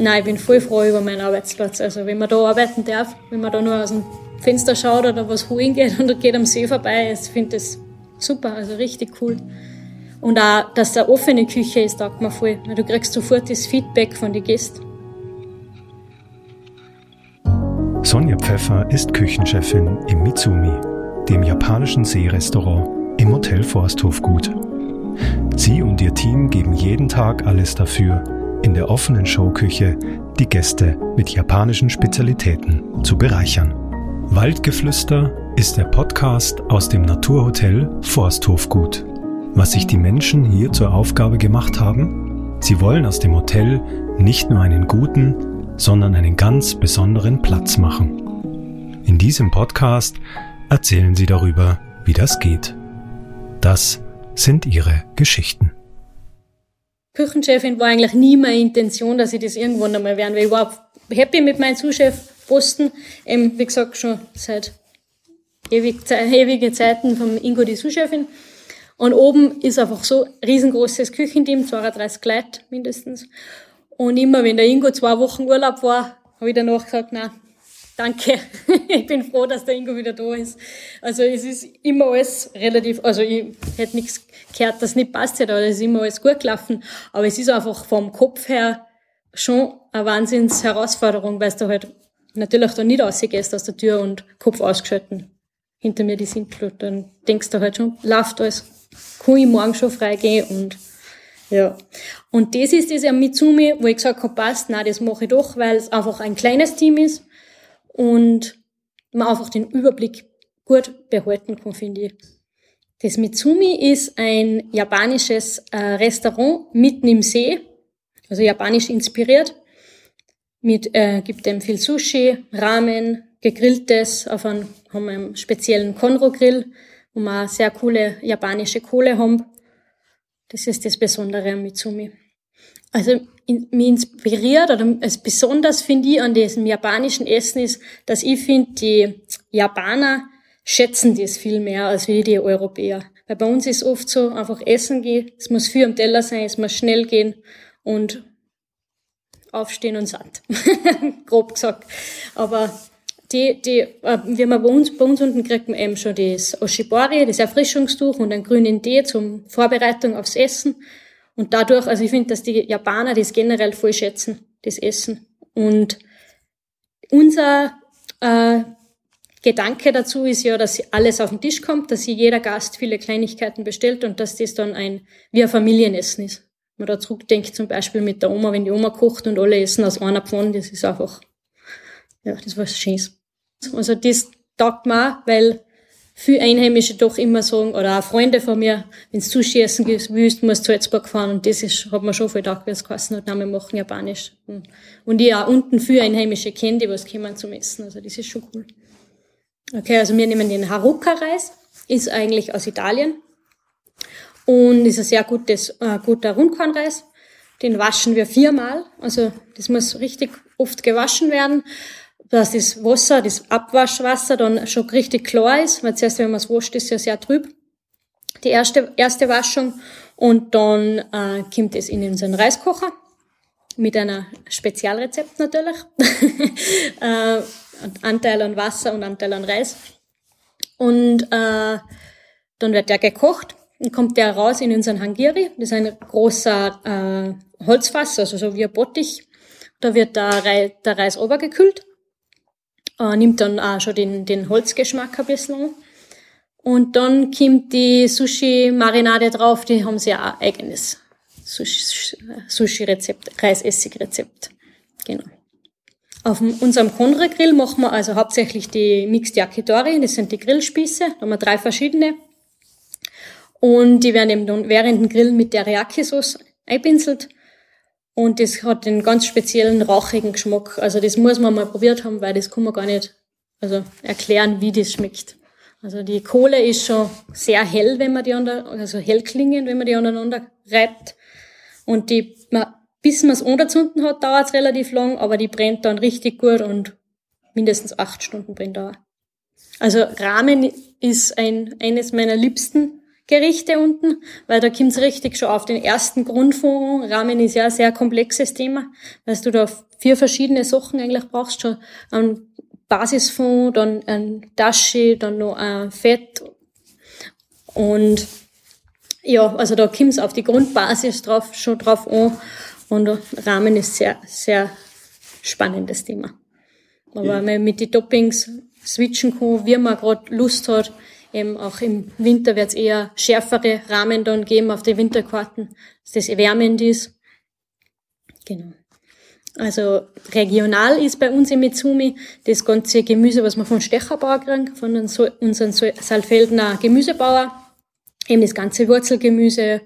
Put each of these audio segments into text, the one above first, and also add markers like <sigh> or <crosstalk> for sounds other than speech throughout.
nein, ich bin voll froh über meinen Arbeitsplatz. Also wenn man da arbeiten darf, wenn man da nur aus dem Fenster schaut oder was holen geht <laughs> und geht am See vorbei, ich finde das super, also richtig cool. Und auch, dass da offene Küche ist, taugt mir voll. Du kriegst sofort das Feedback von den Gästen. Sonja Pfeffer ist Küchenchefin im Mitsumi, dem japanischen Seerestaurant im Hotel Forsthofgut. Sie und ihr Team geben jeden Tag alles dafür, in der offenen Showküche die Gäste mit japanischen Spezialitäten zu bereichern. Waldgeflüster ist der Podcast aus dem Naturhotel Forsthofgut. Was sich die Menschen hier zur Aufgabe gemacht haben? Sie wollen aus dem Hotel nicht nur einen guten, sondern einen ganz besonderen Platz machen. In diesem Podcast erzählen sie darüber, wie das geht. Das sind ihre Geschichten. Küchenchefin war eigentlich nie meine Intention, dass ich das irgendwann einmal werden will. Ich war happy mit meinem Zuschefposten, eben, wie gesagt, schon seit ewig, ewige Zeiten vom Ingo die Zuschefin. Und oben ist einfach so riesengroßes Küchenteam, 32 Leute mindestens. Und immer, wenn der Ingo zwei Wochen Urlaub war, habe ich danach gesagt, na, danke. <laughs> ich bin froh, dass der Ingo wieder da ist. Also es ist immer alles relativ, also ich hätte nichts gehört, das nicht passt hätte, aber es ist immer alles gut gelaufen. Aber es ist einfach vom Kopf her schon eine Wahnsinnsherausforderung, weil du halt natürlich da nicht rausgehst aus der Tür und Kopf ausgeschalten hinter mir die Sintflut. Dann denkst du halt schon, läuft alles, kann ich morgen schon freigehen und ja. Und das ist das ja Mitsumi, wo ich gesagt habe, passt, nein, das mache ich doch, weil es einfach ein kleines Team ist und man einfach den Überblick gut behalten kann, finde ich. Das Mitsumi ist ein japanisches äh, Restaurant mitten im See, also japanisch inspiriert. Mit, äh, gibt dem viel Sushi, Ramen, gegrilltes auf einem, haben einen speziellen Konro-Grill, wo wir sehr coole japanische Kohle haben. Das ist das Besondere am Mitsumi. Also mich inspiriert oder es besonders finde ich an diesem japanischen Essen ist, dass ich finde, die Japaner schätzen das viel mehr als wie die Europäer. Weil bei uns ist oft so, einfach essen gehen, es muss viel am Teller sein, es muss schnell gehen und aufstehen und satt. <laughs> Grob gesagt. Aber die, die, äh, wie man bei uns, bei uns unten kriegt man eben schon das Oshibori, das Erfrischungstuch und einen grünen Tee zum Vorbereitung aufs Essen. Und dadurch, also ich finde, dass die Japaner das generell voll schätzen, das Essen. Und unser äh, Gedanke dazu ist ja, dass alles auf den Tisch kommt, dass jeder Gast viele Kleinigkeiten bestellt und dass das dann ein, wie ein Familienessen ist. Wenn man da zurückdenkt, zum Beispiel mit der Oma, wenn die Oma kocht und alle essen aus einer Pfanne, das ist einfach, ja, das war Schönes. Also das taugt mir auch, weil viele Einheimische doch immer sagen, oder auch Freunde von mir, wenn Sushi essen willst, musst du Salzburg fahren. Und das ist, hat man schon viel gedacht, wie es geheißen hat, wir machen Japanisch. Und ich auch unten viele Einheimische kenne, die was kommen zum Essen. Also das ist schon cool. Okay, also wir nehmen den Haruka-Reis, ist eigentlich aus Italien. Und ist ein sehr gutes, äh, guter Rundkornreis. Den waschen wir viermal. Also das muss richtig oft gewaschen werden dass das Wasser, das Abwaschwasser dann schon richtig klar ist, weil zuerst, wenn man es wascht, ist es ja sehr trüb. Die erste, erste Waschung und dann äh, kommt es in unseren Reiskocher mit einer Spezialrezept natürlich. <laughs> äh, Anteil an Wasser und Anteil an Reis. Und äh, dann wird der gekocht und kommt der raus in unseren Hangiri. Das ist ein großer äh, Holzfass, also so wie ein Bottich. Da wird der, Reis, der Reis obergekühlt äh, nimmt dann auch schon den, den Holzgeschmack ein bisschen. Und dann kommt die Sushi-Marinade drauf, die haben sie auch eigenes Sushi-Rezept, Reisessig-Rezept. Genau. Auf unserem Konra-Grill machen wir also hauptsächlich die Mixed Yakitori, das sind die Grillspieße, da haben wir drei verschiedene. Und die werden eben dann während dem Grill mit Teriyaki-Sauce einpinselt. Und das hat einen ganz speziellen rauchigen Geschmack. Also das muss man mal probiert haben, weil das kann man gar nicht also erklären, wie das schmeckt. Also die Kohle ist schon sehr hell, wenn man die aneinander, also hell klingend, wenn man die aneinander reibt. Und die, man, bis man es unterzünden hat, dauert es relativ lang, aber die brennt dann richtig gut und mindestens acht Stunden brennt dauer. Also Ramen ist ein, eines meiner liebsten Gerichte unten, weil da kommt's richtig schon auf den ersten Grundfond. Ramen ist ja ein sehr komplexes Thema, weil du da vier verschiedene Sachen eigentlich brauchst. Schon einen Basisfond, dann ein Dashi, dann noch ein Fett und ja, also da kommt's auf die Grundbasis drauf, schon drauf an. Und Rahmen ist sehr, sehr spannendes Thema. Aber ja. man mit den Toppings switchen kann, wie man gerade Lust hat. Eben auch im Winter wird es eher schärfere Rahmen dann geben auf die Winterkarten, dass das wärmend ist. Genau. Also regional ist bei uns im Mitsumi das ganze Gemüse, was wir von Stecherbauer kriegen, von unseren Saalfeldner Gemüsebauer. Eben das ganze Wurzelgemüse,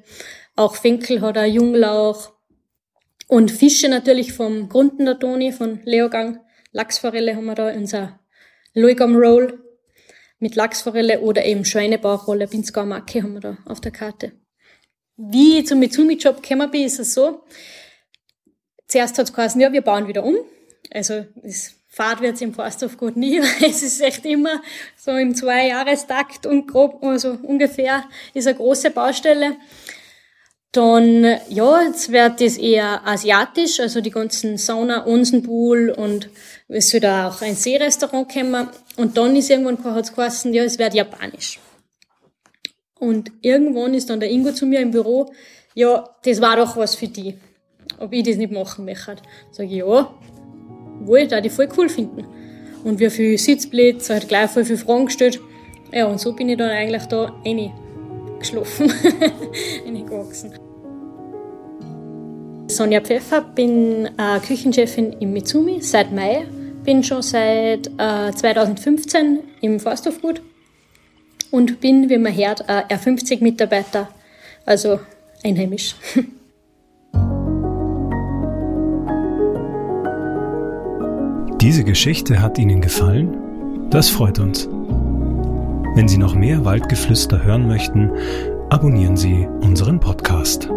auch Fenkel hat er, Junglauch und Fische natürlich vom Grunden der Toni, von Leogang. Lachsforelle haben wir da, unser Luigam Roll mit Lachsforelle oder eben Schweinebauchrolle, Pinzgauer Macke haben wir da auf der Karte. Wie ich zum Mitsumi-Job gekommen bin, ist es so. Zuerst hat es geheißen, ja, wir bauen wieder um. Also, das Fahrt wird im Forsthof gut nie, <laughs> weil es ist echt immer so im Zwei-Jahrestakt und grob, also ungefähr ist eine große Baustelle. Dann, ja, jetzt wird das eher asiatisch, also die ganzen Sauna, Onsenpool und es wird auch ein Seerestaurant kommen. Und dann ist irgendwann, hat's geheißen, ja, es wird japanisch. Und irgendwann ist dann der Ingo zu mir im Büro, ja, das war doch was für die. Ob ich das nicht machen möchte. Sag ich, ja, wohl, da die voll cool finden. Und wie viel Sitzplätze, hat gleich voll viele Fragen gestellt. Ja, und so bin ich dann eigentlich da reingeschlafen, reingewachsen. <laughs> Sonja Pfeffer, bin äh, Küchenchefin im Mitsumi seit Mai, bin schon seit äh, 2015 im Forsthofgut und bin, wie man hört, äh, R50-Mitarbeiter, also einheimisch. <laughs> Diese Geschichte hat Ihnen gefallen? Das freut uns. Wenn Sie noch mehr Waldgeflüster hören möchten, abonnieren Sie unseren Podcast.